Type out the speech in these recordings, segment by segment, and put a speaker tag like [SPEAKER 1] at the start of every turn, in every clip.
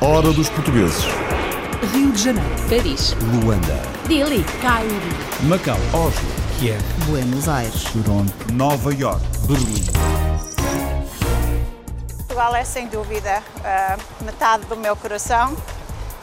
[SPEAKER 1] Hora dos portugueses.
[SPEAKER 2] Rio de Janeiro,
[SPEAKER 3] Paris,
[SPEAKER 1] Luanda.
[SPEAKER 2] Delhi, Cairo,
[SPEAKER 4] Macau,
[SPEAKER 1] Oslo.
[SPEAKER 4] Kiev,
[SPEAKER 2] Buenos Aires.
[SPEAKER 1] Toronto. Nova York. Berlim.
[SPEAKER 5] Portugal é sem dúvida ah, metade do meu coração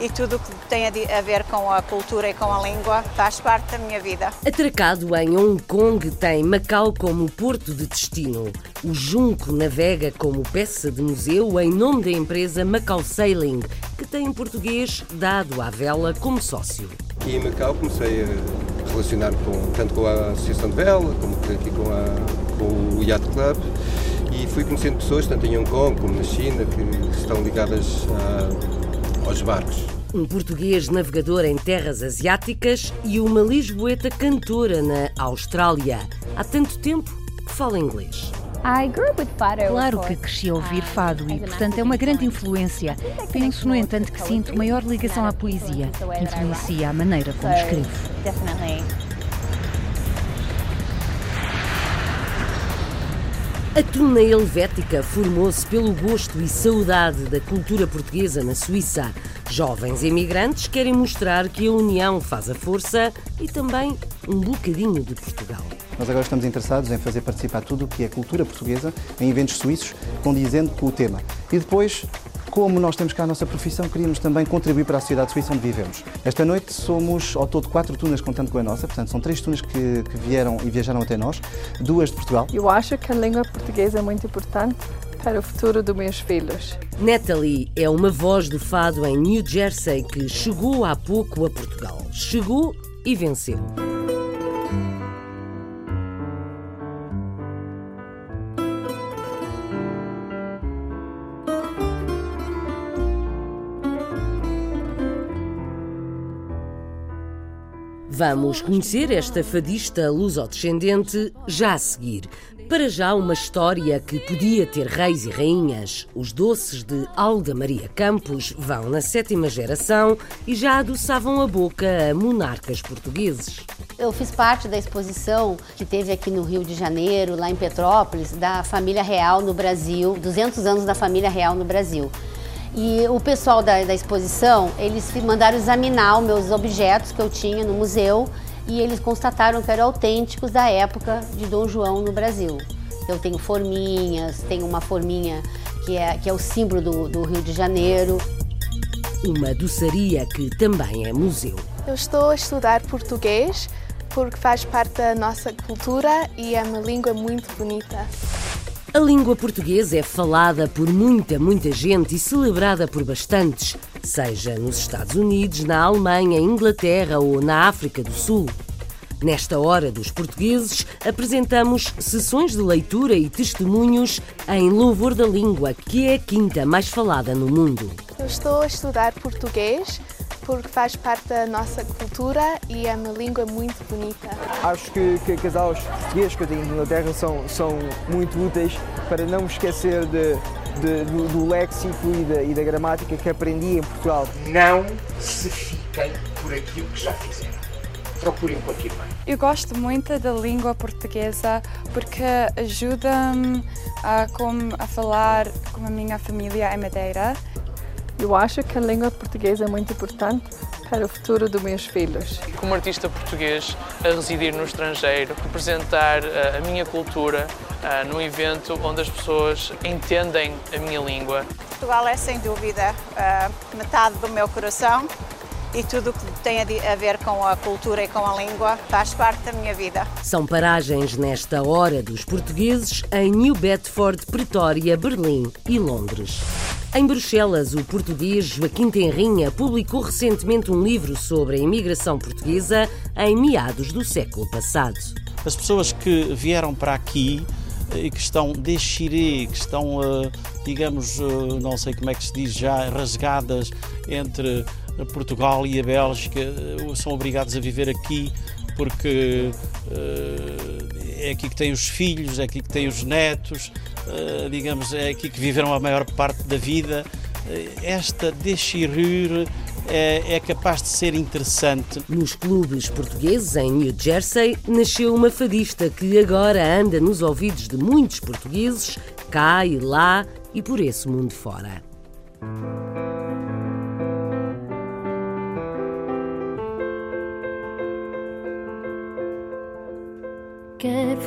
[SPEAKER 5] e tudo o que tem a ver com a cultura e com a língua faz parte da minha vida.
[SPEAKER 3] Atracado em Hong Kong, tem Macau como porto de destino. O Junco navega como peça de museu em nome da empresa Macau Sailing, que tem em português dado à vela como sócio.
[SPEAKER 6] Aqui em Macau comecei a relacionar com, tanto com a Associação de Vela, como aqui com, a, com o Yacht Club e fui conhecendo pessoas, tanto em Hong Kong como na China, que estão ligadas a- aos barcos.
[SPEAKER 3] Um português navegador em terras asiáticas e uma lisboeta cantora na Austrália. Há tanto tempo que fala inglês.
[SPEAKER 7] Claro que cresci a ouvir fado e, portanto, é uma grande influência. Penso, no entanto, que sinto maior ligação à poesia, que influencia a maneira como escrevo.
[SPEAKER 3] A tuna helvética formou-se pelo gosto e saudade da cultura portuguesa na Suíça. Jovens imigrantes querem mostrar que a união faz a força e também um bocadinho de Portugal.
[SPEAKER 8] Nós agora estamos interessados em fazer participar tudo o que é cultura portuguesa em eventos suíços, condizendo com o tema. E depois, como nós temos cá a nossa profissão, queríamos também contribuir para a sociedade suíça onde vivemos. Esta noite somos, ao todo, quatro tunas contando com a nossa, portanto, são três tunas que, que vieram e viajaram até nós, duas de Portugal.
[SPEAKER 9] Eu acho que a língua portuguesa é muito importante para o futuro dos meus filhos.
[SPEAKER 3] Natalie é uma voz do fado em New Jersey que chegou há pouco a Portugal. Chegou e venceu. Vamos conhecer esta fadista lusodescendente já a seguir. Para já, uma história que podia ter reis e rainhas. Os doces de Alda Maria Campos vão na sétima geração e já adoçavam a boca a monarcas portugueses.
[SPEAKER 10] Eu fiz parte da exposição que teve aqui no Rio de Janeiro, lá em Petrópolis, da família real no Brasil, 200 anos da família real no Brasil. E o pessoal da, da exposição, eles me mandaram examinar os meus objetos que eu tinha no museu e eles constataram que eram autênticos da época de Dom João no Brasil. Eu tenho forminhas, tenho uma forminha que é, que é o símbolo do, do Rio de Janeiro.
[SPEAKER 3] Uma doçaria que também é museu.
[SPEAKER 9] Eu estou a estudar português porque faz parte da nossa cultura e é uma língua muito bonita.
[SPEAKER 3] A língua portuguesa é falada por muita, muita gente e celebrada por bastantes, seja nos Estados Unidos, na Alemanha, Inglaterra ou na África do Sul. Nesta hora dos portugueses, apresentamos sessões de leitura e testemunhos em louvor da língua, que é a quinta mais falada no mundo.
[SPEAKER 9] Eu estou a estudar português porque faz parte da nossa cultura e é uma língua muito bonita.
[SPEAKER 11] Acho que, que, que as aulas portuguesas que eu tenho na Inglaterra são, são muito úteis para não me esquecer de, de- do, do léxico e da, e da gramática que aprendi em Portugal.
[SPEAKER 12] Não se fiquem por aquilo que já fizeram. Procurem continuar.
[SPEAKER 13] Eu gosto muito da língua portuguesa porque ajuda-me a, a falar com a minha família em Madeira.
[SPEAKER 9] Eu acho que a língua portuguesa é muito importante para o futuro dos meus filhos.
[SPEAKER 14] Como artista português a residir no estrangeiro, representar eh, a minha cultura eh, num evento onde as pessoas entendem a minha língua.
[SPEAKER 5] Portugal é sem dúvida ah, metade do meu coração e tudo o que tem a ver com a cultura e com a língua faz parte da minha vida.
[SPEAKER 3] São paragens nesta hora dos portugueses em New Bedford, Pretória, Berlim e Londres. Em Bruxelas, o português Joaquim Tenrinha publicou recentemente um livro sobre a imigração portuguesa em meados do século passado.
[SPEAKER 15] As pessoas que vieram para aqui eh, e que estão déchirées, que estão, eh, digamos, eh, não sei como é que se diz já, rasgadas entre Portugal e a Bélgica, são obrigados a viver aqui porque é aqui que têm os filhos, é aqui que têm os netos, eh, digamos, é aqui que viveram a maior parte da vida. Eh, Esta déchirure é, é capaz de ser interessante.
[SPEAKER 3] Nos clubes portugueses, em New Jersey, nasceu uma fadista que agora anda nos ouvidos de muitos portugueses, cá e lá e por esse mundo fora.
[SPEAKER 16] Quer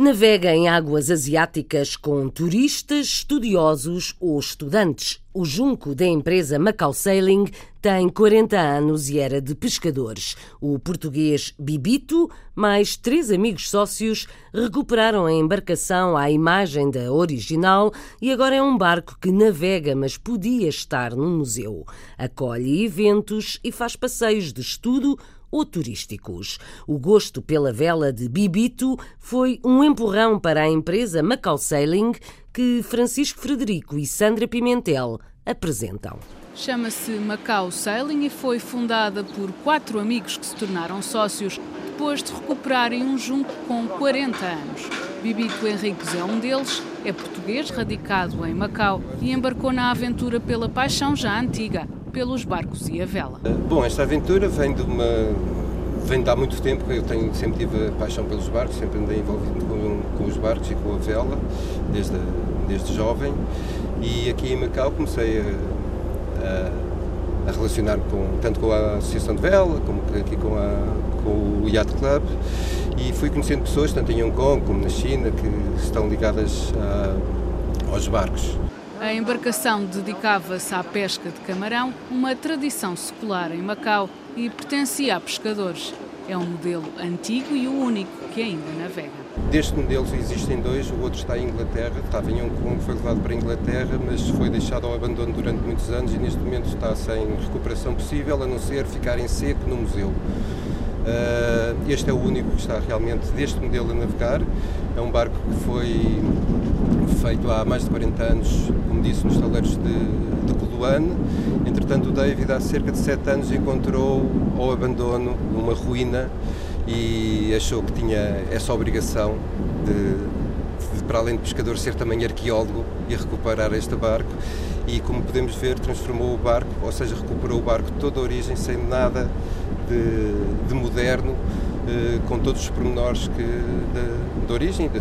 [SPEAKER 3] Navega em águas asiáticas com turistas, estudiosos ou estudantes. O junco da empresa Macau Sailing tem 40 anos e era de pescadores. O português Bibito, mais três amigos sócios, recuperaram a embarcação à imagem da original e agora é um barco que navega, mas podia estar num museu. Acolhe eventos e faz passeios de estudo ou turísticos. O gosto pela vela de Bibito foi um empurrão para a empresa Macau Sailing que Francisco Frederico e Sandra Pimentel apresentam.
[SPEAKER 17] Chama-se Macau Sailing e foi fundada por quatro amigos que se tornaram sócios depois de recuperarem um junco com 40 anos. Bibito Henriques é um deles, é português, radicado em Macau e embarcou na aventura pela paixão já antiga, pelos barcos e a vela.
[SPEAKER 6] Bom, esta aventura vem de uma vem de há muito tempo que eu tenho sempre tive a paixão pelos barcos, sempre andei envolvido com, com os barcos e com a vela desde desde jovem e aqui em Macau comecei a, a, a relacionar com tanto com a associação de vela como aqui com a com o Yacht Club e fui conhecendo pessoas tanto em Hong Kong como na China que estão ligadas a, aos barcos.
[SPEAKER 17] A embarcação dedicava-se à pesca de camarão, uma tradição secular em Macau, e pertencia a pescadores. É um modelo antigo e o único que ainda navega.
[SPEAKER 6] Deste modelo existem dois, o outro está em Inglaterra, estava em Hong Kong, foi levado para a Inglaterra, mas foi deixado ao abandono durante muitos anos e neste momento está sem recuperação possível, a não ser ficar em seco no museu. Este é o único que está realmente deste modelo a navegar. É um barco que foi feito há mais de 40 anos, como disse, nos taleiros de, de. Entretanto, o David, há cerca de 7 anos, encontrou ao abandono uma ruína e achou que tinha essa obrigação de, de, para além de pescador, ser também arqueólogo e recuperar este barco. E, como podemos ver, transformou o barco, ou seja, recuperou o barco de toda a origem, sem nada de, de moderno, eh, com todos os pormenores que, de, de origem de,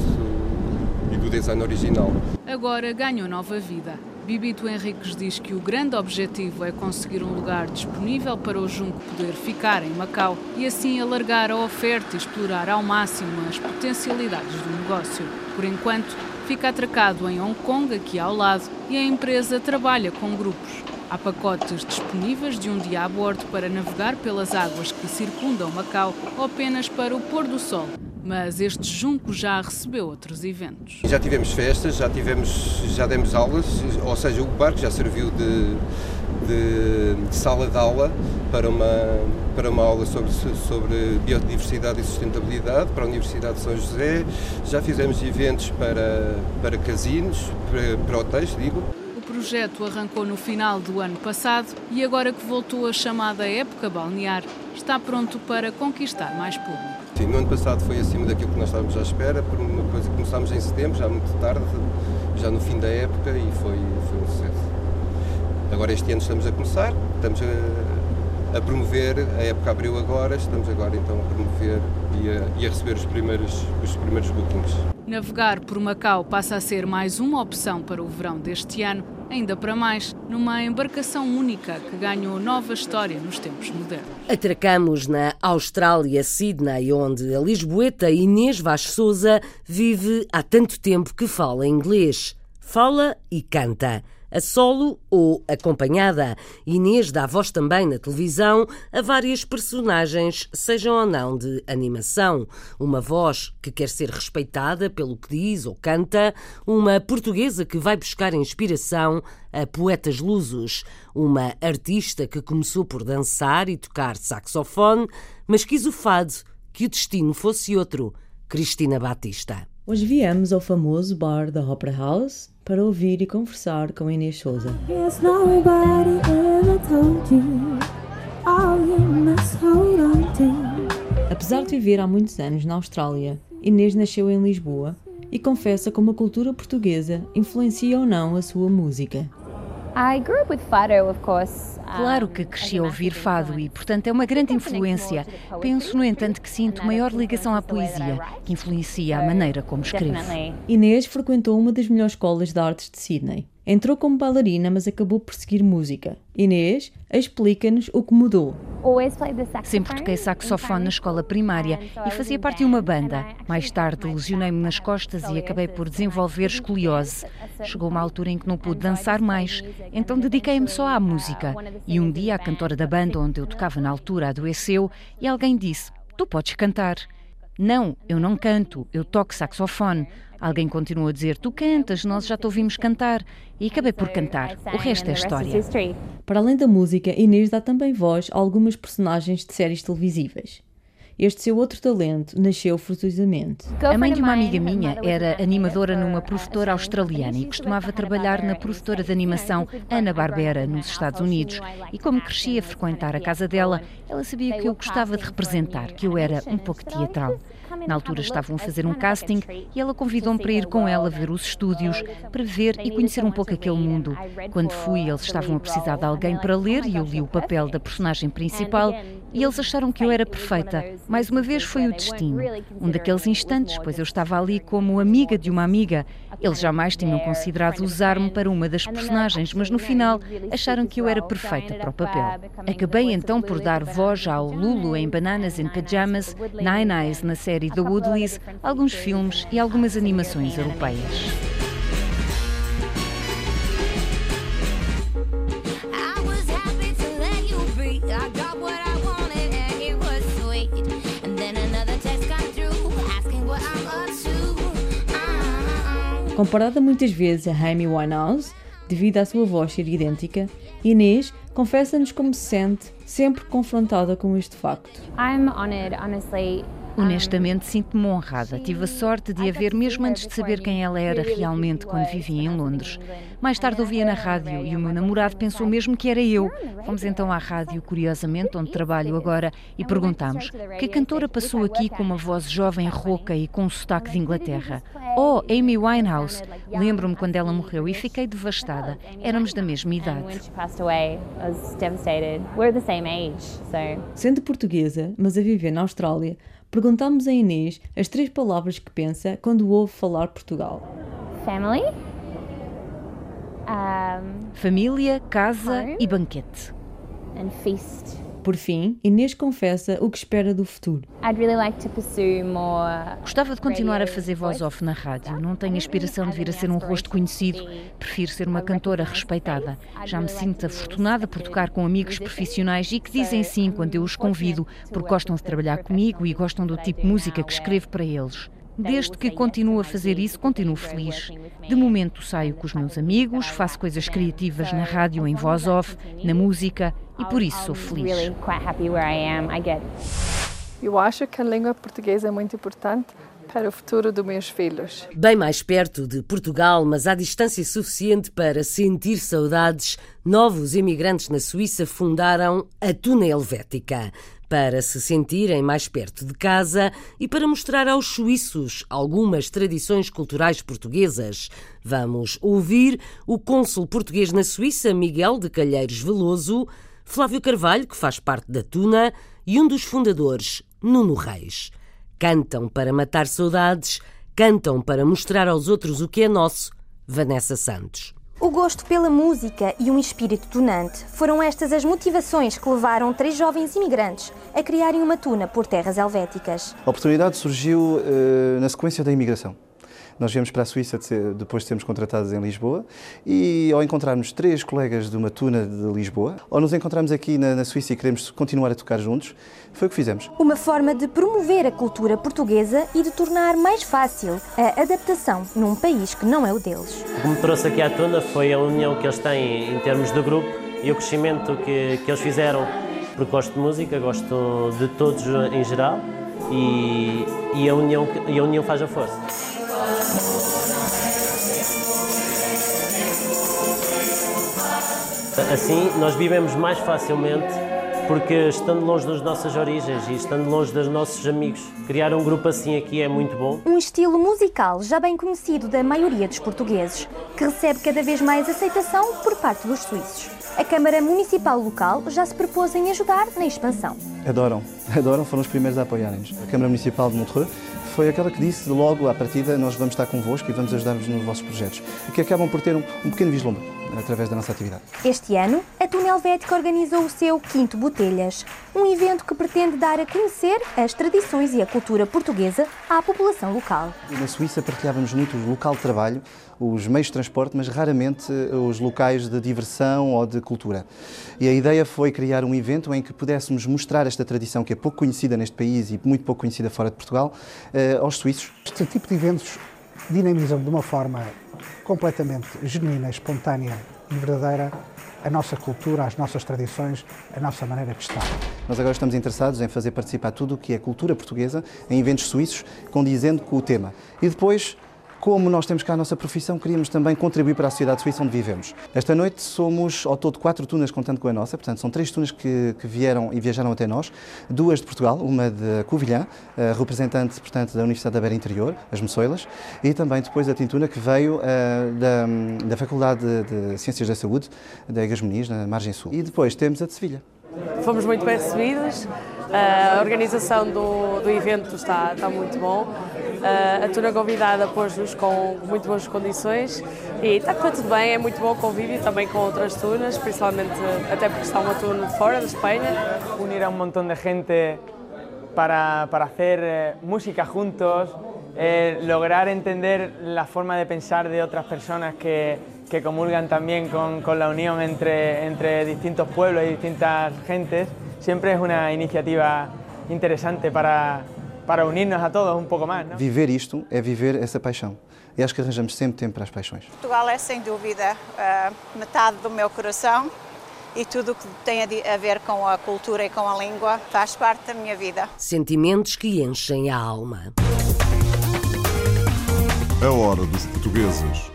[SPEAKER 6] e do design original.
[SPEAKER 17] Agora ganhou nova vida. Bibito Henriques diz que o grande objetivo é conseguir um lugar disponível para o Junco poder ficar em Macau e assim alargar a oferta e explorar ao máximo as potencialidades do negócio. Por enquanto, fica atracado em Hong Kong, aqui ao lado, e a empresa trabalha com grupos. Há pacotes disponíveis de um dia a bordo para navegar pelas águas que circundam Macau ou apenas para o pôr do sol. Mas este junco já recebeu outros eventos.
[SPEAKER 6] Já tivemos festas, já tivemos, já demos aulas, ou seja, o barco já serviu de, de, de sala de aula para uma, para uma aula sobre, sobre biodiversidade e sustentabilidade para a Universidade de São José. Já fizemos eventos para, para casinos, para, para hotéis, digo.
[SPEAKER 17] O projeto arrancou no final do ano passado e agora que voltou a chamada época balnear, está pronto para conquistar mais público.
[SPEAKER 6] Sim, no ano passado foi acima daquilo que nós estávamos à espera, por uma coisa que começámos em setembro, já muito tarde, já no fim da época e foi, foi um sucesso. Agora este ano estamos a começar, estamos a, a promover, a época abriu agora, estamos agora então a promover e a, e a receber os primeiros, os primeiros bookings.
[SPEAKER 17] Navegar por Macau passa a ser mais uma opção para o verão deste ano, ainda para mais, numa embarcação única que ganhou nova história nos tempos modernos.
[SPEAKER 3] Atracamos na Austrália, Sydney, onde a lisboeta Inês Vaz Souza vive há tanto tempo que fala inglês. Fala e canta. A solo ou acompanhada. Inês dá voz também na televisão a várias personagens, sejam ou não de animação. Uma voz que quer ser respeitada pelo que diz ou canta, uma portuguesa que vai buscar inspiração a poetas lusos, uma artista que começou por dançar e tocar saxofone, mas quis o fado que o destino fosse outro. Cristina Batista.
[SPEAKER 18] Hoje viemos ao famoso bar da Opera House para ouvir e conversar com Inês Souza. Apesar de viver há muitos anos na Austrália, Inês nasceu em Lisboa e confessa como a cultura portuguesa influencia ou não a sua música.
[SPEAKER 7] Claro que cresci a ouvir fado e, portanto, é uma grande influência. Penso, no entanto, que sinto maior ligação à poesia, que influencia a maneira como escrevo.
[SPEAKER 18] Inês frequentou uma das melhores escolas de artes de Sydney. Entrou como bailarina, mas acabou por seguir música. Inês explica-nos o que mudou.
[SPEAKER 7] Sempre toquei saxofone na escola primária e fazia parte de uma banda. Mais tarde lesionei-me nas costas e acabei por desenvolver escoliose. Chegou uma altura em que não pude dançar mais, então dediquei-me só à música. E um dia a cantora da banda onde eu tocava na altura adoeceu e alguém disse: Tu podes cantar. Não, eu não canto, eu toco saxofone. Alguém continuou a dizer: Tu cantas, nós já te ouvimos cantar. E acabei por cantar. O resto é história.
[SPEAKER 18] Para além da música, Inês dá também voz a algumas personagens de séries televisivas. Este seu outro talento nasceu fortuitamente.
[SPEAKER 7] A mãe de uma amiga minha era animadora numa produtora australiana e costumava trabalhar na produtora de animação Ana Barbera, nos Estados Unidos. E como cresci a frequentar a casa dela, ela sabia que eu gostava de representar, que eu era um pouco teatral. Na altura estavam a fazer um casting e ela convidou-me para ir com ela ver os estúdios, para ver e conhecer um pouco aquele mundo. Quando fui, eles estavam a precisar de alguém para ler e eu li o papel da personagem principal e eles acharam que eu era perfeita. Mais uma vez foi o destino. Um daqueles instantes, pois eu estava ali como amiga de uma amiga. Eles jamais tinham considerado usar-me para uma das personagens, mas no final acharam que eu era perfeita para o papel. Acabei então por dar voz ao Lulu em Bananas in Pajamas, Nine Eyes na série The Woodleys, alguns filmes e algumas animações europeias.
[SPEAKER 18] Comparada muitas vezes a Amy Winehouse, devido à sua voz ser idêntica, Inês confessa-nos como se sente sempre confrontada com este facto.
[SPEAKER 7] I'm honored, honestly. Honestamente, sinto-me honrada. Tive a sorte de a ver mesmo antes de saber quem ela era realmente quando vivia em Londres. Mais tarde ouvia na rádio e o meu namorado pensou mesmo que era eu. Fomos então à rádio, curiosamente, onde trabalho agora, e perguntámos: que cantora passou aqui com uma voz jovem, rouca e com um sotaque de Inglaterra? Oh, Amy Winehouse. Lembro-me quando ela morreu e fiquei devastada. Éramos da mesma idade.
[SPEAKER 18] Sendo portuguesa, mas a viver na Austrália, perguntámos a Inês as três palavras que pensa quando ouve falar Portugal.
[SPEAKER 7] Family. Um, Família, casa home, e banquete.
[SPEAKER 18] And feast. Por fim, Inês confessa o que espera do futuro.
[SPEAKER 7] Gostava de continuar a fazer voz off na rádio. Não tenho inspiração de vir a ser um rosto conhecido. Prefiro ser uma cantora respeitada. Já me sinto afortunada por tocar com amigos profissionais e que dizem sim quando eu os convido, porque gostam de trabalhar comigo e gostam do tipo de música que escrevo para eles. Desde que continuo a fazer isso, continuo feliz. De momento saio com os meus amigos, faço coisas criativas na rádio em voz off, na música e por isso sou feliz.
[SPEAKER 9] Eu acho que a língua portuguesa é muito importante para o futuro dos meus filhos.
[SPEAKER 3] Bem mais perto de Portugal, mas à distância suficiente para sentir saudades, novos imigrantes na Suíça fundaram a Tuna Helvética para se sentirem mais perto de casa e para mostrar aos suíços algumas tradições culturais portuguesas. Vamos ouvir o cônsul português na Suíça, Miguel de Calheiros Veloso, Flávio Carvalho, que faz parte da Tuna, e um dos fundadores, Nuno Reis. Cantam para matar saudades, cantam para mostrar aos outros o que é nosso. Vanessa Santos.
[SPEAKER 19] O gosto pela música e um espírito tunante foram estas as motivações que levaram três jovens imigrantes a criarem uma tuna por terras helvéticas.
[SPEAKER 8] A oportunidade surgiu uh, na sequência da imigração. Nós viemos para a Suíça de ser, depois de sermos contratados em Lisboa e ao encontrarmos três colegas de uma tuna de Lisboa, ao nos encontrarmos aqui na, na Suíça e queremos continuar a tocar juntos, foi o que fizemos.
[SPEAKER 19] Uma forma de promover a cultura portuguesa e de tornar mais fácil a adaptação num país que não é o deles.
[SPEAKER 20] O que me trouxe aqui à tuna foi a união que eles têm em termos de grupo e o crescimento que, que eles fizeram. Porque gosto de música, gosto de todos em geral e, e, a, união, e a união faz a força. Assim, nós vivemos mais facilmente porque estando longe das nossas origens e estando longe dos nossos amigos, criar um grupo assim aqui é muito bom.
[SPEAKER 19] Um estilo musical já bem conhecido da maioria dos portugueses, que recebe cada vez mais aceitação por parte dos suíços. A Câmara Municipal local já se propôs em ajudar na expansão.
[SPEAKER 8] Adoram, adoram, foram os primeiros a apoiarem-nos. A Câmara Municipal de Montreux foi aquela que disse logo à partida nós vamos estar convosco e vamos ajudar-vos nos vossos projetos, que acabam por ter um, um pequeno vislumbre através da nossa atividade.
[SPEAKER 19] Este ano, a Túnel Helvética organizou o seu Quinto Botelhas, um evento que pretende dar a conhecer as tradições e a cultura portuguesa à população local.
[SPEAKER 8] Na Suíça partilhávamos muito o local de trabalho, os meios de transporte, mas raramente os locais de diversão ou de cultura. E a ideia foi criar um evento em que pudéssemos mostrar esta tradição que é pouco conhecida neste país e muito pouco conhecida fora de Portugal eh, aos suíços.
[SPEAKER 21] Este tipo de eventos dinamizam de uma forma completamente genuína, espontânea e verdadeira a nossa cultura, as nossas tradições, a nossa maneira de estar.
[SPEAKER 8] Nós agora estamos interessados em fazer participar tudo o que é cultura portuguesa em eventos suíços, condizendo com o tema. E depois como nós temos cá a nossa profissão, queríamos também contribuir para a sociedade suíça onde vivemos. Esta noite somos ao todo quatro tunas, contando com a nossa, portanto são três tunas que, que vieram e viajaram até nós, duas de Portugal, uma de Covilhã, representante portanto da Universidade da Beira Interior, as Moçoilas, e também depois a Tintuna que veio uh, da, da Faculdade de, Ciências da Saúde da Egas Muniz, na Margem Sul. E depois temos a de Sevilha.
[SPEAKER 22] Fomos muito bem recebidos, a organização do, do evento está, está muito bom. Uh, a turma convidada pôs-nos com muito boas condições e está tudo bem, é muito bom o convívio também com outras turnas, principalmente até porque está uma turma de fora, de Espanha.
[SPEAKER 23] Unir a um montão de gente para, para hacer eh, música juntos, eh, lograr entender la forma de pensar de otras personas que, que comulgan también con, con la unión entre, entre distintos pueblos y distintas gentes, siempre es una iniciativa interesante para, para unirnos a todos um pouco mais. Não?
[SPEAKER 8] Viver isto é viver essa paixão. E acho que arranjamos sempre tempo para as paixões.
[SPEAKER 5] Portugal é sem dúvida metade do meu coração e tudo o que tem a ver com a cultura e com a língua faz parte da minha vida.
[SPEAKER 3] Sentimentos que enchem a alma.
[SPEAKER 1] A hora dos portugueses.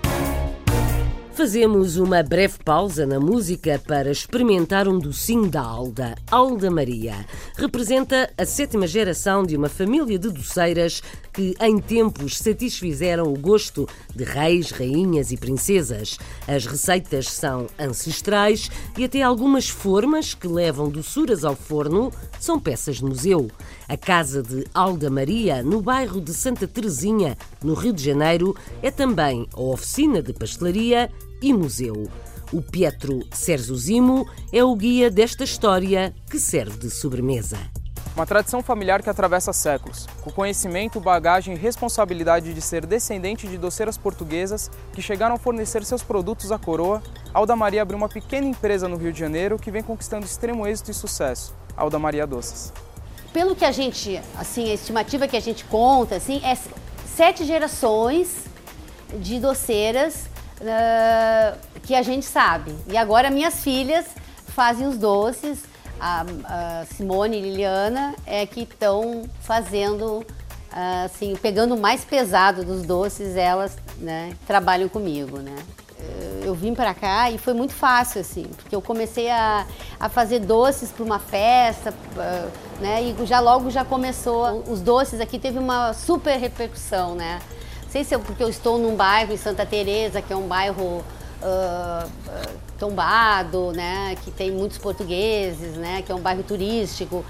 [SPEAKER 3] Fazemos uma breve pausa na música para experimentar um docinho da Alda. Alda Maria representa a sétima geração de uma família de doceiras que, em tempos, satisfizeram o gosto de reis, rainhas e princesas. As receitas são ancestrais e até algumas formas que levam doçuras ao forno são peças de museu. A casa de Alda Maria, no bairro de Santa Teresinha, no Rio de Janeiro, é também a oficina de pastelaria e museu. O Pietro Serzuzimo é o guia desta história que serve de sobremesa.
[SPEAKER 24] Uma tradição familiar que atravessa séculos, com conhecimento, bagagem e responsabilidade de ser descendente de doceiras portuguesas que chegaram a fornecer seus produtos à coroa, Alda Maria abriu uma pequena empresa no Rio de Janeiro que vem conquistando extremo êxito e sucesso, Alda Maria Doces.
[SPEAKER 10] Pelo que a gente, assim, a estimativa que a gente conta, assim, é sete gerações de doceiras uh, que a gente sabe. E agora minhas filhas fazem os doces, a, a Simone e Liliana é que estão fazendo, uh, assim, pegando o mais pesado dos doces, elas né, trabalham comigo, né. Eu vim para cá e foi muito fácil, assim, porque eu comecei a, a fazer doces para uma festa, uh, né, e já logo já começou, os doces aqui teve uma super repercussão, né. Sei se é porque eu estou num bairro em Santa Teresa, que é um bairro Uh, tombado, né, que tem muitos portugueses, né, que é um bairro turístico.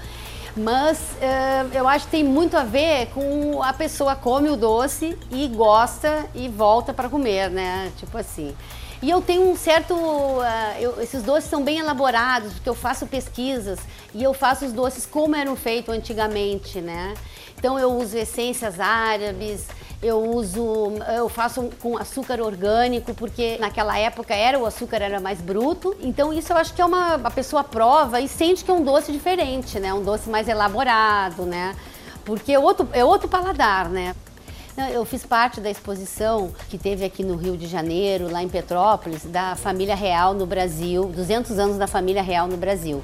[SPEAKER 10] Mas uh, eu acho que tem muito a ver com a pessoa come o doce e gosta e volta para comer, né? Tipo assim. E eu tenho um certo. Uh, eu, esses doces são bem elaborados, porque eu faço pesquisas e eu faço os doces como eram feitos antigamente, né? Então eu uso essências árabes, Eu uso, eu faço com açúcar orgânico, porque naquela época era o açúcar era mais bruto. Então isso eu acho que é uma a pessoa prova e sente que é um doce diferente, né? Um doce mais elaborado, né? Porque é outro, é outro paladar, né? Eu fiz parte da exposição que teve aqui no Rio de Janeiro, lá em Petrópolis, da família real no Brasil, 200 anos da família real no Brasil.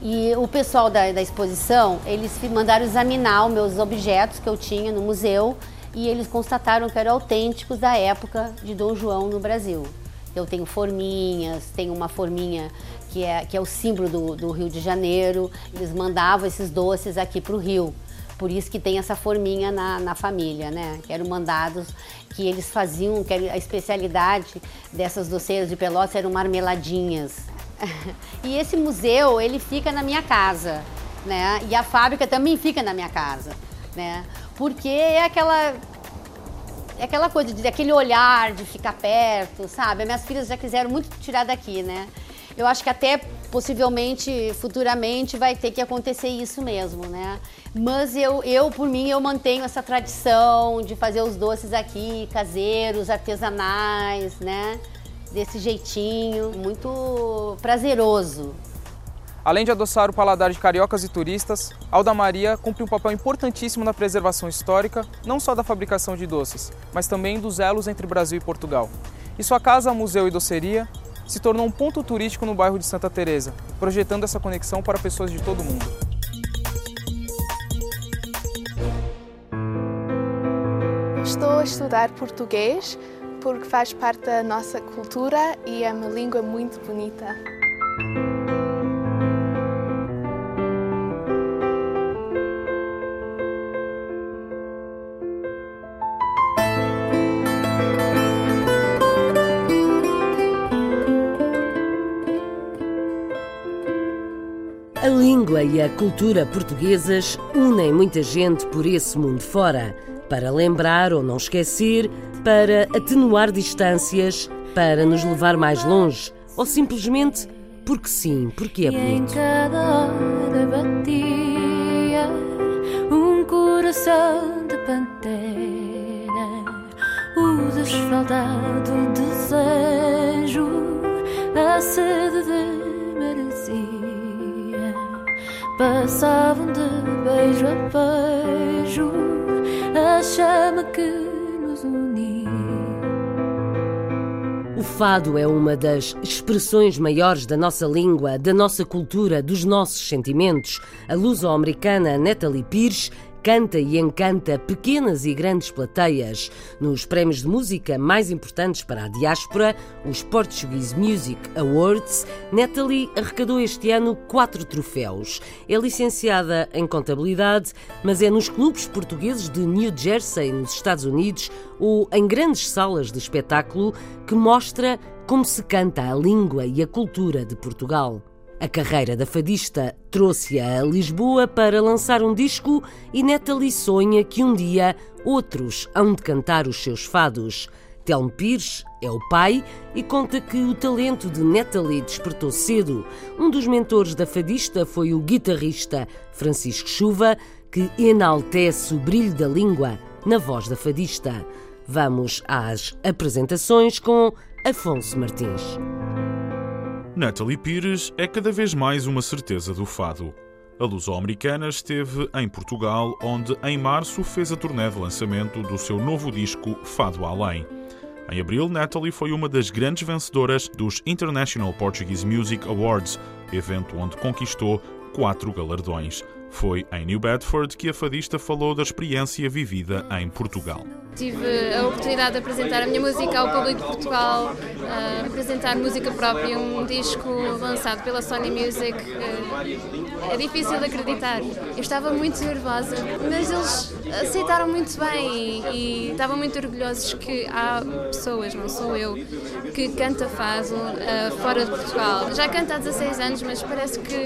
[SPEAKER 10] E o pessoal da, da exposição, eles mandaram examinar os meus objetos que eu tinha no museu e eles constataram que eram autênticos da época de Dom João no Brasil. Eu tenho forminhas, tenho uma forminha que é, que é o símbolo do, do Rio de Janeiro. Eles mandavam esses doces aqui para o Rio. Por isso que tem essa forminha na, na família, né? Que eram mandados, que eles faziam, que a especialidade dessas doceiras de Pelotas eram marmeladinhas. e esse museu, ele fica na minha casa, né? E a fábrica também fica na minha casa, né? Porque é aquela é aquela coisa de aquele olhar de ficar perto, sabe? As minhas filhas já quiseram muito tirar daqui, né? Eu acho que até possivelmente futuramente vai ter que acontecer isso mesmo, né? Mas eu, eu por mim, eu mantenho essa tradição de fazer os doces aqui, caseiros, artesanais, né? Desse jeitinho, muito prazeroso.
[SPEAKER 24] Além de adoçar o paladar de cariocas e turistas, Alda Maria cumpre um papel importantíssimo na preservação histórica, não só da fabricação de doces, mas também dos elos entre Brasil e Portugal. E sua casa, museu e doceria se tornou um ponto turístico no bairro de Santa Teresa, projetando essa conexão para pessoas de todo o mundo.
[SPEAKER 9] Estou a estudar português porque faz parte da nossa cultura e é uma língua muito bonita.
[SPEAKER 3] Língua e a cultura portuguesas unem muita gente por esse mundo fora, para lembrar ou não esquecer, para atenuar distâncias, para nos levar mais longe, ou simplesmente porque sim, porque é bonito.
[SPEAKER 4] cada hora batia um coração de pantera, o desfaldado desejo, a sede de Passavam de beijo a beijo a chama que nos unia.
[SPEAKER 3] O fado é uma das expressões maiores da nossa língua, da nossa cultura, dos nossos sentimentos. A luso-americana Natalie Pires canta e encanta pequenas e grandes plateias. Nos prémios de música mais importantes para a diáspora, os Portuguese Music Awards, Natalie arrecadou este ano quatro troféus. É licenciada em contabilidade, mas é nos clubes portugueses de New Jersey, nos Estados Unidos, ou em grandes salas de espetáculo que mostra como se canta a língua e a cultura de Portugal. A carreira da fadista trouxe-a a Lisboa para lançar um disco e Natalie sonha que um dia outros hão de cantar os seus fados. Telmo Pires é o pai e conta que o talento de Natalie despertou cedo. Um dos mentores da fadista foi o guitarrista Francisco Chuva, que enaltece o brilho da língua na voz da fadista. Vamos às apresentações com Afonso Martins.
[SPEAKER 25] Natalie Pires é cada vez mais uma certeza do fado. A luso-americana esteve em Portugal, onde em março fez a turnê de lançamento do seu novo disco Fado Além. Em abril, Natalie foi uma das grandes vencedoras dos International Portuguese Music Awards, evento onde conquistou quatro galardões. Foi em New Bedford que a fadista falou da experiência vivida em Portugal.
[SPEAKER 26] Tive a oportunidade de apresentar a minha música ao público de Portugal, uh, apresentar música própria, um disco lançado pela Sony Music. Uh, é difícil de acreditar. Eu estava muito nervosa, mas eles aceitaram muito bem e, e estavam muito orgulhosos que há pessoas, não sou eu, que canta fado uh, fora de Portugal. Já canto há 16 anos, mas parece que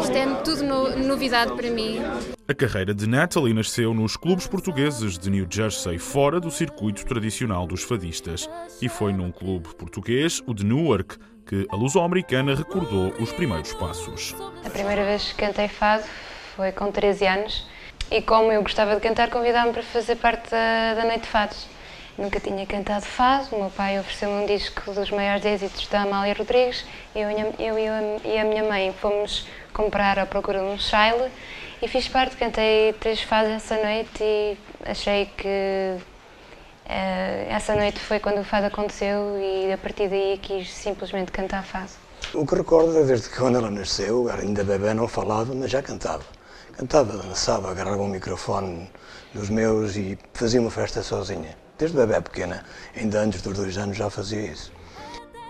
[SPEAKER 26] isto é tudo no, novidade para mim.
[SPEAKER 25] A carreira de Natalie nasceu nos clubes portugueses de New Jersey, fora do circuito tradicional dos fadistas. E foi num clube português, o de Newark, que a luso-americana recordou os primeiros passos.
[SPEAKER 27] A primeira vez que cantei fado foi com 13 anos E como eu gostava de cantar, convidaram-me para fazer parte da, da Noite de Fados. Nunca tinha cantado fado, o meu pai ofereceu-me um disco dos maiores êxitos da Amália Rodrigues. Eu, eu e a minha mãe fomos comprar à procura de um Shile e fiz parte, cantei três fases essa noite e achei que uh, essa noite foi quando o fado aconteceu e a partir daí quis simplesmente cantar fado.
[SPEAKER 28] O que recordo é desde que quando ela nasceu, ainda bebê não falava, mas já cantava. Cantava, dançava, agarrava um microfone dos meus e fazia uma festa sozinha desde bebê pequena, ainda antes dos dois anos já fazia isso.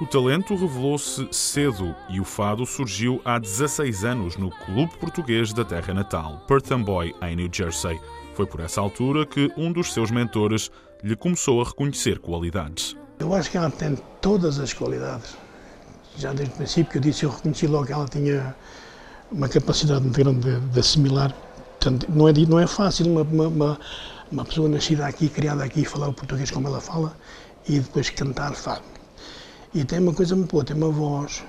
[SPEAKER 25] O talento revelou-se cedo e o fado surgiu há 16 anos no clube português da terra natal, Perth Boy, em New Jersey. Foi por essa altura que um dos seus mentores lhe começou a reconhecer qualidades.
[SPEAKER 29] Eu acho que ela tem todas as qualidades. Já desde o princípio que eu disse, eu reconheci logo que ela tinha uma capacidade muito grande de, de assimilar. Portanto, não, é, não é fácil uma, uma, uma pessoa nascida aqui, criada aqui, falar o português como ela fala e depois cantar fado. E tem uma coisa muito boa, tem uma voz,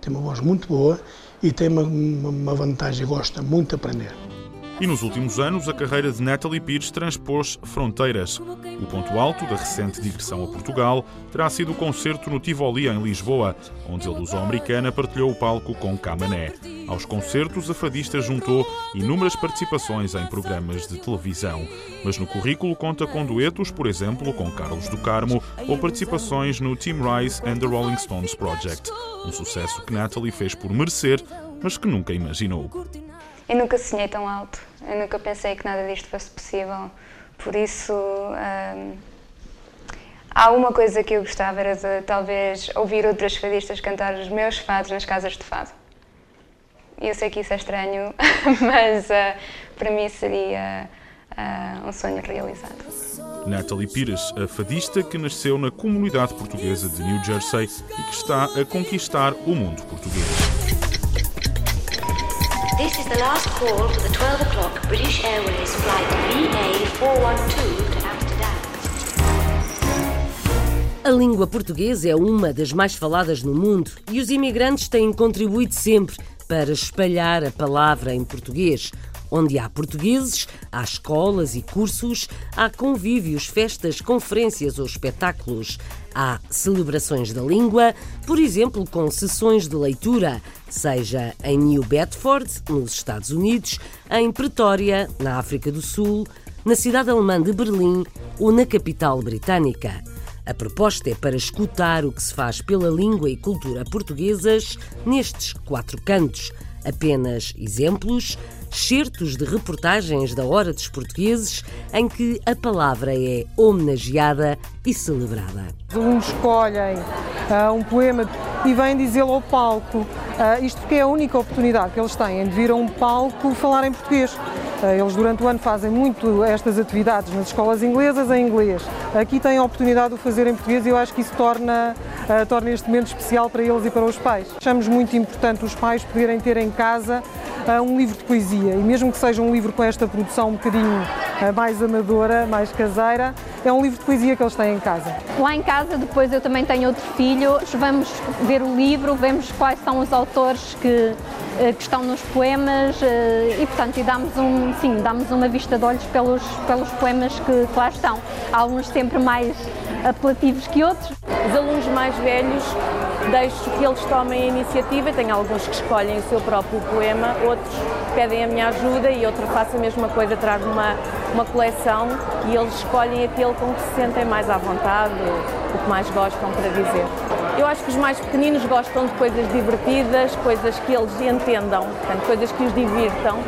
[SPEAKER 29] tem uma voz muito boa e tem uma, uma vantagem, gosta muito de aprender.
[SPEAKER 25] E nos últimos anos, a carreira de Natalie Pires transpôs fronteiras. O ponto alto da recente digressão a Portugal terá sido o concerto no Tivoli, em Lisboa, onde a luso-americana partilhou o palco com Camané. Aos concertos, a fadista juntou inúmeras participações em programas de televisão, mas no currículo conta com duetos, por exemplo, com Carlos do Carmo ou participações no Tim Rice and the Rolling Stones Project. Um sucesso que Natalie fez por merecer, mas que nunca imaginou.
[SPEAKER 27] Eu nunca sonhei tão alto, eu nunca pensei que nada disto fosse possível. Por isso, hum, há uma coisa que eu gostava era de talvez ouvir outras fadistas cantar os meus fados nas casas de fado. Eu sei que isso é estranho, mas uh, para mim seria uh, um sonho realizado.
[SPEAKER 25] Natalie Pires, a fadista que nasceu na comunidade portuguesa de New Jersey e que está a conquistar o mundo português.
[SPEAKER 30] This is the last call for the 12 o'clock British Airways flight VA412 to Amsterdam.
[SPEAKER 3] A língua portuguesa é uma das mais faladas no mundo e os imigrantes têm contribuído sempre para espalhar a palavra em português. Onde há portugueses, há escolas e cursos, há convívios, festas, conferências ou espetáculos. Há celebrações da língua, por exemplo, com sessões de leitura, seja em New Bedford, nos Estados Unidos, em Pretória, na África do Sul, na cidade alemã de Berlim ou na capital britânica. A proposta é para escutar o que se faz pela língua e cultura portuguesas nestes quatro cantos. Apenas exemplos, certos de reportagens da Hora dos Portugueses em que a palavra é homenageada e celebrada.
[SPEAKER 31] Os alunos escolhem uh, um poema e vêm dizê-lo ao palco. Uh, isto porque é a única oportunidade que eles têm de vir a um palco falar em português. Eles durante o ano fazem muito estas atividades nas escolas inglesas em inglês. Aqui têm a oportunidade de o fazer em português e eu acho que isso torna, torna este momento especial para eles e para os pais. Achamos muito importante os pais poderem ter em casa um livro de poesia e mesmo que seja um livro com esta produção um bocadinho mais amadora, mais caseira, é um livro de poesia que eles têm em casa.
[SPEAKER 32] Lá em casa, depois eu também tenho outro filho, vamos ver o livro, vemos quais são os autores que, eh, que estão nos poemas eh, e, portanto, e damos, um, sim, damos uma vista de olhos pelos, pelos poemas que, lá estão. Há uns sempre mais apelativos que outros.
[SPEAKER 33] Os alunos mais velhos deixo que eles tomem a iniciativa, tem alguns que escolhem o seu próprio poema, outros pedem a minha ajuda e outro faço a mesma coisa, trago uma, uma coleção e eles escolhem aquele com que se sentem mais à vontade, o que mais gostam para dizer. Eu acho que os mais pequeninos gostam de coisas divertidas, coisas que eles entendam, portanto, coisas que os divirtam.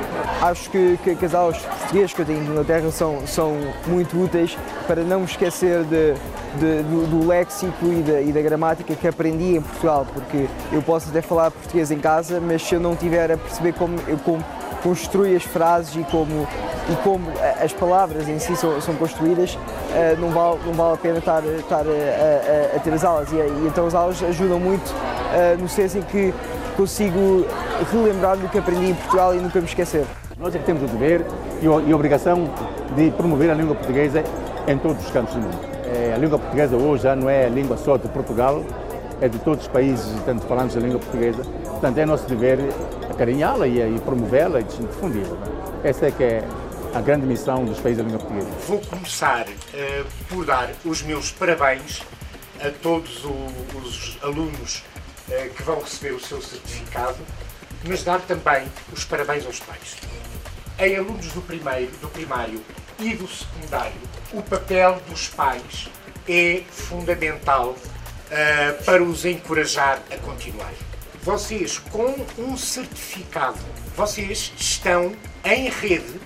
[SPEAKER 34] Acho que, que, que as aulas português que eu tenho na Terra são, são muito úteis para não me esquecer de, de, do, do, léxico e da, e da, gramática que aprendi em Portugal, porque eu posso até falar português em casa, mas se eu não tiver a perceber como eu como construo as frases e como e como as palavras em si são, são construídas, eh, não vale, não vale a pena estar, estar a, a, a ter as aulas. E, e, então as aulas ajudam muito eh, no senso em que consigo relembrar do que aprendi em Portugal e nunca me esquecer.
[SPEAKER 35] Nós é que temos o dever e a obrigação de promover a língua portuguesa em todos os cantos do mundo. Eh, a língua portuguesa hoje já não é a língua só de Portugal, é de todos os países, tanto falantes da língua portuguesa. Portanto, é nosso dever acarinhá-la e, e promovê-la e difundir-la. Essa é que é a grande missão dos países da língua portuguesa.
[SPEAKER 36] Vou começar uh, por dar os meus parabéns a todos o, os alunos uh, que vão receber o seu certificado, mas dar também os parabéns aos pais. Em alunos do primeiro, do primário e do secundário, o papel dos pais é fundamental uh, para os encorajar a continuar. Vocês, com um certificado, vocês estão em rede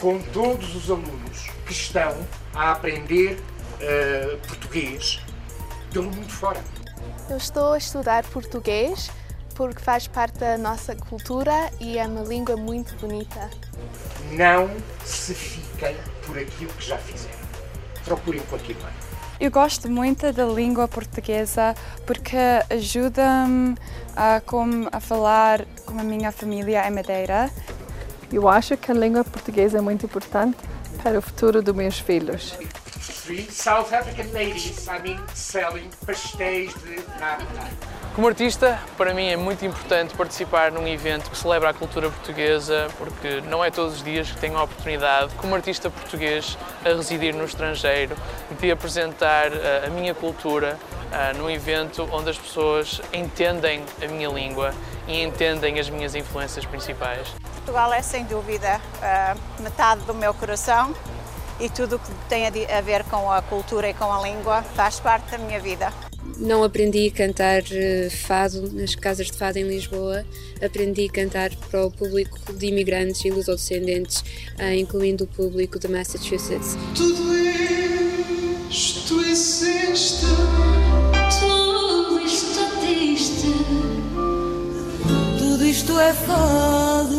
[SPEAKER 36] com todos os alunos que estão a aprender uh, português pelo mundo fora.
[SPEAKER 9] Eu estou a estudar português porque faz parte da nossa cultura e é uma língua muito bonita.
[SPEAKER 36] Não se fiquem por aquilo que já fizeram. Procurem continuar.
[SPEAKER 37] Eu gosto muito da língua portuguesa porque ajuda-me a, a falar com a minha família em Madeira.
[SPEAKER 38] Eu acho que a língua portuguesa é muito importante para o futuro dos meus filhos.
[SPEAKER 36] Three South African ladies, I mean, selling pastéis de nata.
[SPEAKER 24] Como artista, para mim é muito importante participar num evento que celebra a cultura portuguesa, porque não é todos os dias que tenho a oportunidade, como artista português, a residir no estrangeiro, de apresentar eh, a minha cultura uh, num evento onde as pessoas entendem a minha língua e entendem as minhas influências principais.
[SPEAKER 5] Portugal é sem dúvida uh, metade do meu coração e tudo o que tem a ver com a cultura e com a língua faz parte da minha vida.
[SPEAKER 39] Não aprendi a cantar eh, fado nas casas de fado em Lisboa, aprendi a cantar para o público de imigrantes e lusodescendentes, eh, incluindo o público de Massachusetts. Tudo isto existe, tudo isto existe,
[SPEAKER 3] tudo isto é fado.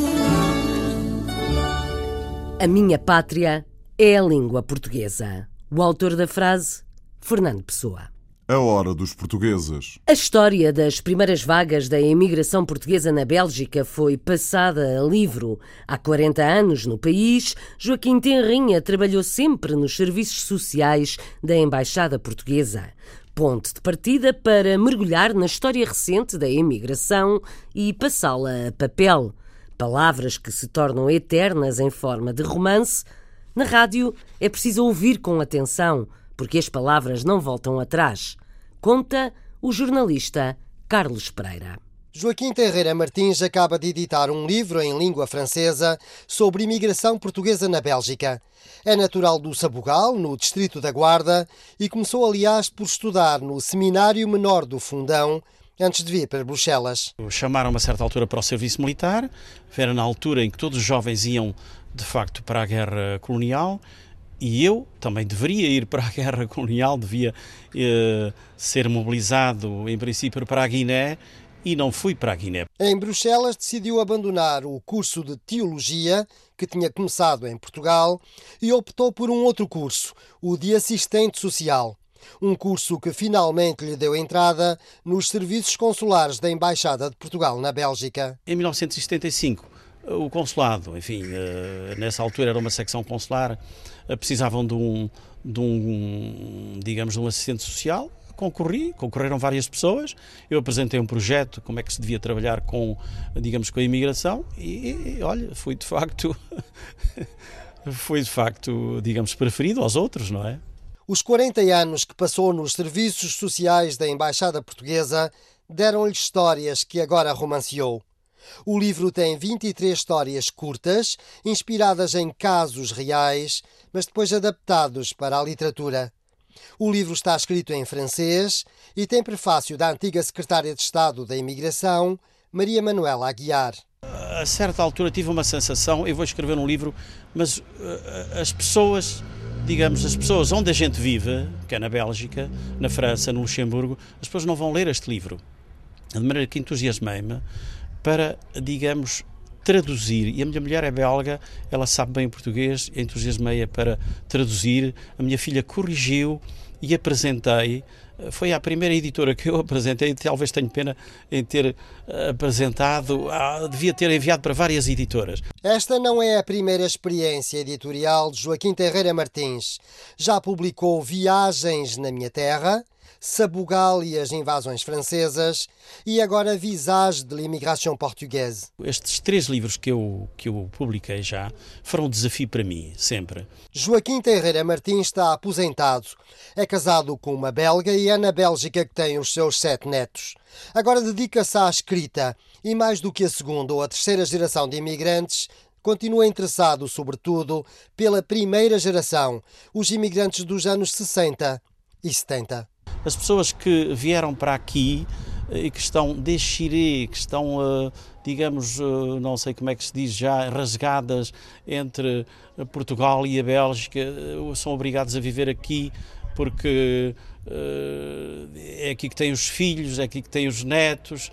[SPEAKER 3] A minha pátria é a língua portuguesa. O autor da frase, Fernando Pessoa.
[SPEAKER 1] A hora dos portugueses.
[SPEAKER 3] A história das primeiras vagas da imigração portuguesa na Bélgica foi passada a livro. Há 40 anos no país, Joaquim Tenrinha trabalhou sempre nos serviços sociais da Embaixada Portuguesa. Ponte de partida para mergulhar na história recente da imigração e passá-la a papel. Palavras que se tornam eternas em forma de romance. Na rádio é preciso ouvir com atenção porque as palavras não voltam atrás, conta o jornalista Carlos Pereira.
[SPEAKER 40] Joaquim Terreira Martins acaba de editar um livro em língua francesa sobre imigração portuguesa na Bélgica. É natural do Sabugal, no distrito da Guarda, e começou, aliás, por estudar no Seminário Menor do Fundão, antes de vir para Bruxelas.
[SPEAKER 41] Chamaram-me a certa altura para o serviço militar, era na altura em que todos os jovens iam, de facto, para a guerra colonial, e eu também deveria ir para a guerra colonial, devia eh, ser mobilizado, em princípio, para a Guiné, e não fui para a Guiné.
[SPEAKER 40] Em Bruxelas decidiu abandonar o curso de Teologia, que tinha começado em Portugal, e optou por um outro curso, o de Assistente Social. Um curso que finalmente lhe deu entrada nos serviços consulares da Embaixada de Portugal na Bélgica.
[SPEAKER 41] Em 1975, o consulado, enfim, eh, nessa altura era uma secção consular, eh, precisavam de um, de um, digamos, de um assistente social. Concorri, concorreram várias pessoas. Eu apresentei um projeto, como é que se devia trabalhar com, digamos, com a imigração e, e olha, fui de facto, foi de facto, digamos, preferido aos outros, não é?
[SPEAKER 40] Os 40 anos que passou nos serviços sociais da Embaixada Portuguesa deram-lhe histórias que agora romanceou. O livro tem 23 histórias curtas, inspiradas em casos reais, mas depois adaptados para a literatura. O livro está escrito em francês e tem prefácio da antiga secretária de Estado da Imigração, Maria Manuela Aguiar.
[SPEAKER 41] A certa altura tive uma sensação, eu vou escrever um livro, mas uh, as pessoas, digamos, as pessoas onde a gente vive, que é na Bélgica, na França, no Luxemburgo, as pessoas não vão ler este livro. De maneira que entusiasmei-me para, digamos, traduzir. E a minha mulher é belga, ela sabe bem português, entusiasmei-a para traduzir. A minha filha corrigiu e apresentei. Foi a primeira editora que eu apresentei, talvez tenha pena em ter eh, apresentado, ah, devia ter enviado para várias editoras.
[SPEAKER 40] Esta não é a primeira experiência editorial de Joaquim Terreira Martins. Já publicou Viagens na Minha Terra, Sabugal e as invasões francesas e agora Visage de l'Immigration Portuguesa.
[SPEAKER 41] Estes três livros que eu, que eu publiquei já foram um desafio para mim, sempre.
[SPEAKER 40] Joaquim Terreira Martins está aposentado. É casado com uma belga e é na Bélgica que tem os seus sete netos. Agora dedica-se à escrita e, mais do que a segunda ou a terceira geração de imigrantes, continua interessado, sobretudo, pela primeira geração, os imigrantes dos anos 60 e 70.
[SPEAKER 41] As pessoas que vieram para aqui eh, e que estão déchirées, que estão, eh, digamos, eh, não sei como é que se diz já, rasgadas entre Portugal e a Bélgica, são obrigados a viver aqui porque é aqui que têm os filhos, é aqui que têm os netos,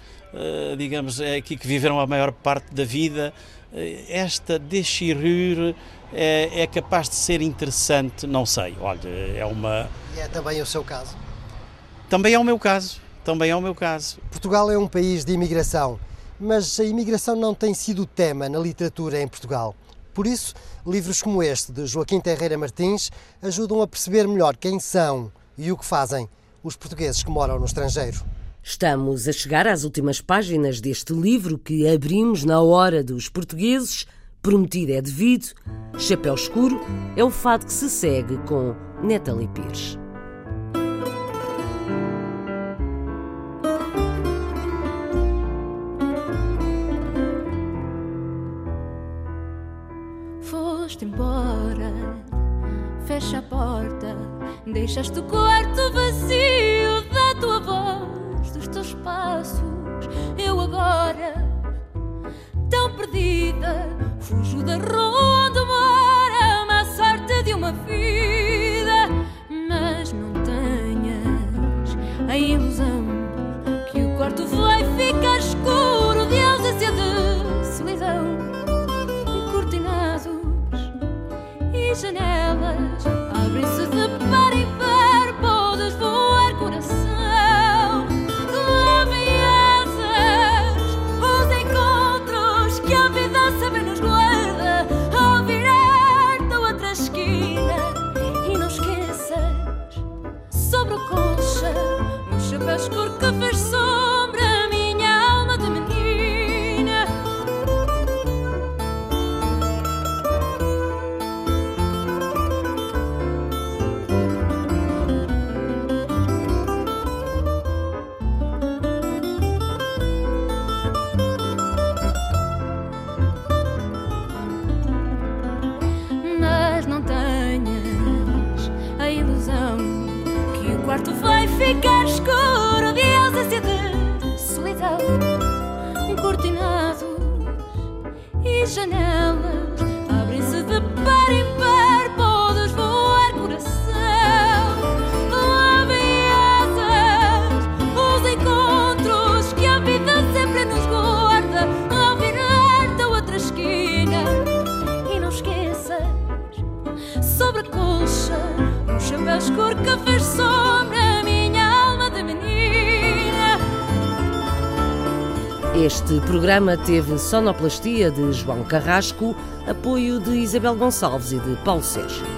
[SPEAKER 41] digamos, é aqui que viveram a maior parte da vida. Esta déchirure é, é capaz de ser interessante, não sei, olha, é uma...
[SPEAKER 40] E é também o seu caso?
[SPEAKER 41] Também é o meu caso, também é o meu caso.
[SPEAKER 40] Portugal é um país de imigração, mas a imigração não tem sido tema na literatura em Portugal. Por isso, livros como este de Joaquim Terreira Martins ajudam a perceber melhor quem são e o que fazem os portugueses que moram no estrangeiro.
[SPEAKER 3] Estamos a chegar às últimas páginas deste livro que abrimos na hora dos portugueses. Prometido é devido, Chapéu Escuro é o fado que se segue com Natalie Pires.
[SPEAKER 16] Foste embora. Fecha a porta, deixaste o quarto vazio da tua voz, dos teus passos. Eu agora, tão perdida, fujo da rua onde mora a sorte de uma vida. Mas não tenhas a ilusão e janelas
[SPEAKER 3] Este programa teve sonoplastia de João Carrasco, apoio de Isabel Gonçalves e de Paulo Sérgio.